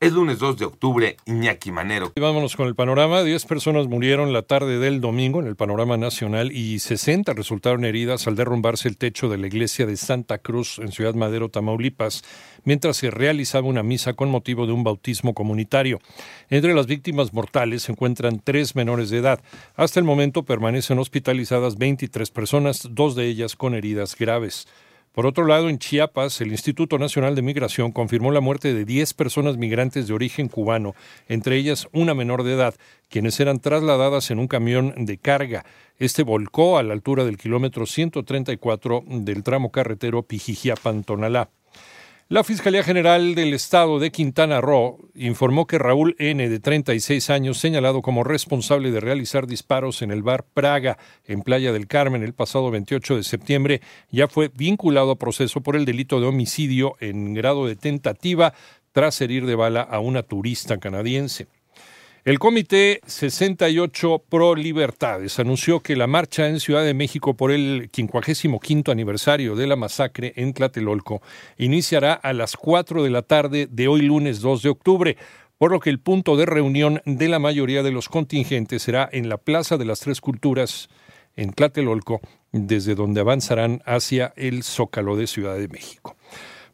Es lunes 2 de octubre, Iñaki Manero. Vámonos con el panorama. 10 personas murieron la tarde del domingo en el panorama nacional y 60 resultaron heridas al derrumbarse el techo de la iglesia de Santa Cruz en Ciudad Madero, Tamaulipas, mientras se realizaba una misa con motivo de un bautismo comunitario. Entre las víctimas mortales se encuentran tres menores de edad. Hasta el momento permanecen hospitalizadas 23 personas, dos de ellas con heridas graves. Por otro lado, en Chiapas, el Instituto Nacional de Migración confirmó la muerte de 10 personas migrantes de origen cubano, entre ellas una menor de edad, quienes eran trasladadas en un camión de carga. Este volcó a la altura del kilómetro 134 del tramo carretero Pijijiapan-Tonalá. La Fiscalía General del Estado de Quintana Roo informó que Raúl N., de 36 años, señalado como responsable de realizar disparos en el bar Praga, en Playa del Carmen, el pasado 28 de septiembre, ya fue vinculado a proceso por el delito de homicidio en grado de tentativa tras herir de bala a una turista canadiense. El Comité 68 Pro Libertades anunció que la marcha en Ciudad de México por el 55 aniversario de la masacre en Tlatelolco iniciará a las 4 de la tarde de hoy lunes 2 de octubre, por lo que el punto de reunión de la mayoría de los contingentes será en la Plaza de las Tres Culturas en Tlatelolco, desde donde avanzarán hacia el Zócalo de Ciudad de México.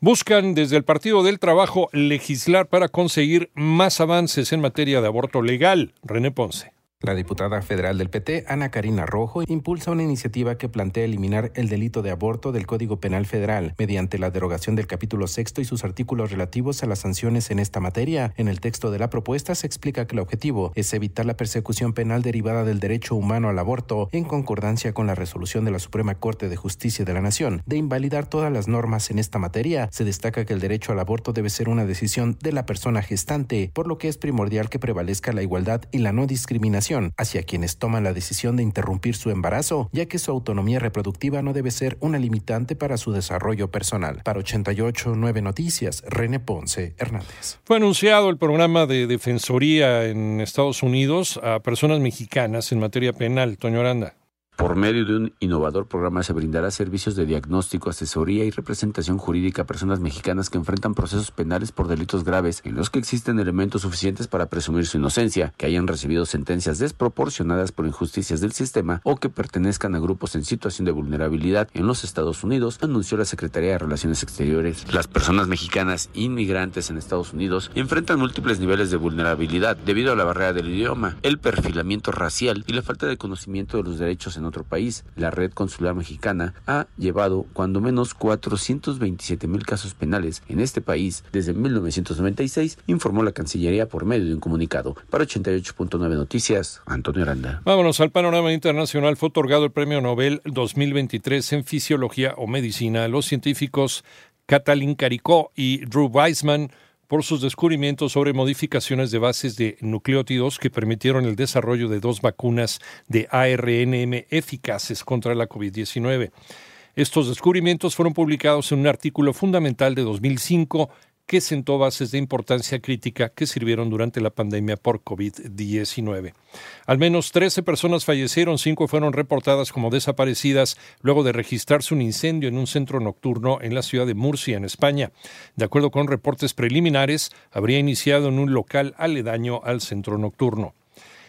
Buscan desde el Partido del Trabajo legislar para conseguir más avances en materia de aborto legal. René Ponce. La diputada federal del PT, Ana Karina Rojo, impulsa una iniciativa que plantea eliminar el delito de aborto del Código Penal Federal mediante la derogación del capítulo sexto y sus artículos relativos a las sanciones en esta materia. En el texto de la propuesta se explica que el objetivo es evitar la persecución penal derivada del derecho humano al aborto en concordancia con la resolución de la Suprema Corte de Justicia de la Nación de invalidar todas las normas en esta materia. Se destaca que el derecho al aborto debe ser una decisión de la persona gestante, por lo que es primordial que prevalezca la igualdad y la no discriminación hacia quienes toman la decisión de interrumpir su embarazo, ya que su autonomía reproductiva no debe ser una limitante para su desarrollo personal. Para 889 Noticias, René Ponce Hernández. Fue anunciado el programa de defensoría en Estados Unidos a personas mexicanas en materia penal. Toño Aranda. Por medio de un innovador programa se brindará servicios de diagnóstico, asesoría y representación jurídica a personas mexicanas que enfrentan procesos penales por delitos graves en los que existen elementos suficientes para presumir su inocencia, que hayan recibido sentencias desproporcionadas por injusticias del sistema o que pertenezcan a grupos en situación de vulnerabilidad en los Estados Unidos, anunció la Secretaría de Relaciones Exteriores. Las personas mexicanas inmigrantes en Estados Unidos enfrentan múltiples niveles de vulnerabilidad debido a la barrera del idioma, el perfilamiento racial y la falta de conocimiento de los derechos en otro país. La red consular mexicana ha llevado cuando menos 427 mil casos penales en este país desde 1996, informó la Cancillería por medio de un comunicado. Para 88.9 Noticias, Antonio Aranda. Vámonos al panorama internacional. Fue otorgado el Premio Nobel 2023 en Fisiología o Medicina a los científicos Katalin Caricó y Drew Weissman por sus descubrimientos sobre modificaciones de bases de nucleótidos que permitieron el desarrollo de dos vacunas de ARNM eficaces contra la COVID-19. Estos descubrimientos fueron publicados en un artículo fundamental de 2005 que sentó bases de importancia crítica que sirvieron durante la pandemia por COVID-19. Al menos 13 personas fallecieron, cinco fueron reportadas como desaparecidas luego de registrarse un incendio en un centro nocturno en la ciudad de Murcia, en España. De acuerdo con reportes preliminares, habría iniciado en un local aledaño al centro nocturno.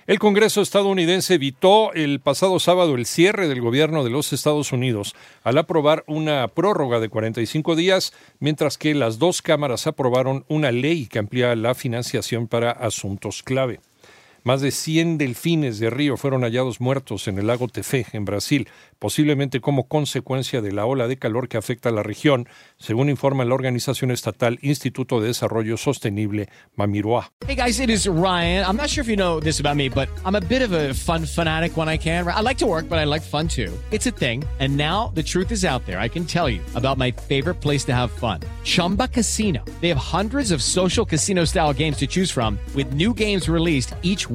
El Congreso estadounidense evitó el pasado sábado el cierre del gobierno de los Estados Unidos al aprobar una prórroga de 45 días, mientras que las dos cámaras aprobaron una ley que amplía la financiación para asuntos clave. Más de 100 delfines de río fueron hallados muertos en el lago Tefé, en Brasil, posiblemente como consecuencia de la ola de calor que afecta a la región, según informa la organización estatal Instituto de Desarrollo Sostenible, Mamiroa. Hey guys, it is Ryan. I'm not sure if you know this about me, but I'm a bit of a fun fanatic when I can. I like to work, but I like fun too. It's a thing. And now the truth is out there. I can tell you about my favorite place to have fun. Chumba Casino. They have hundreds of social casino style games to choose from with new games released each week.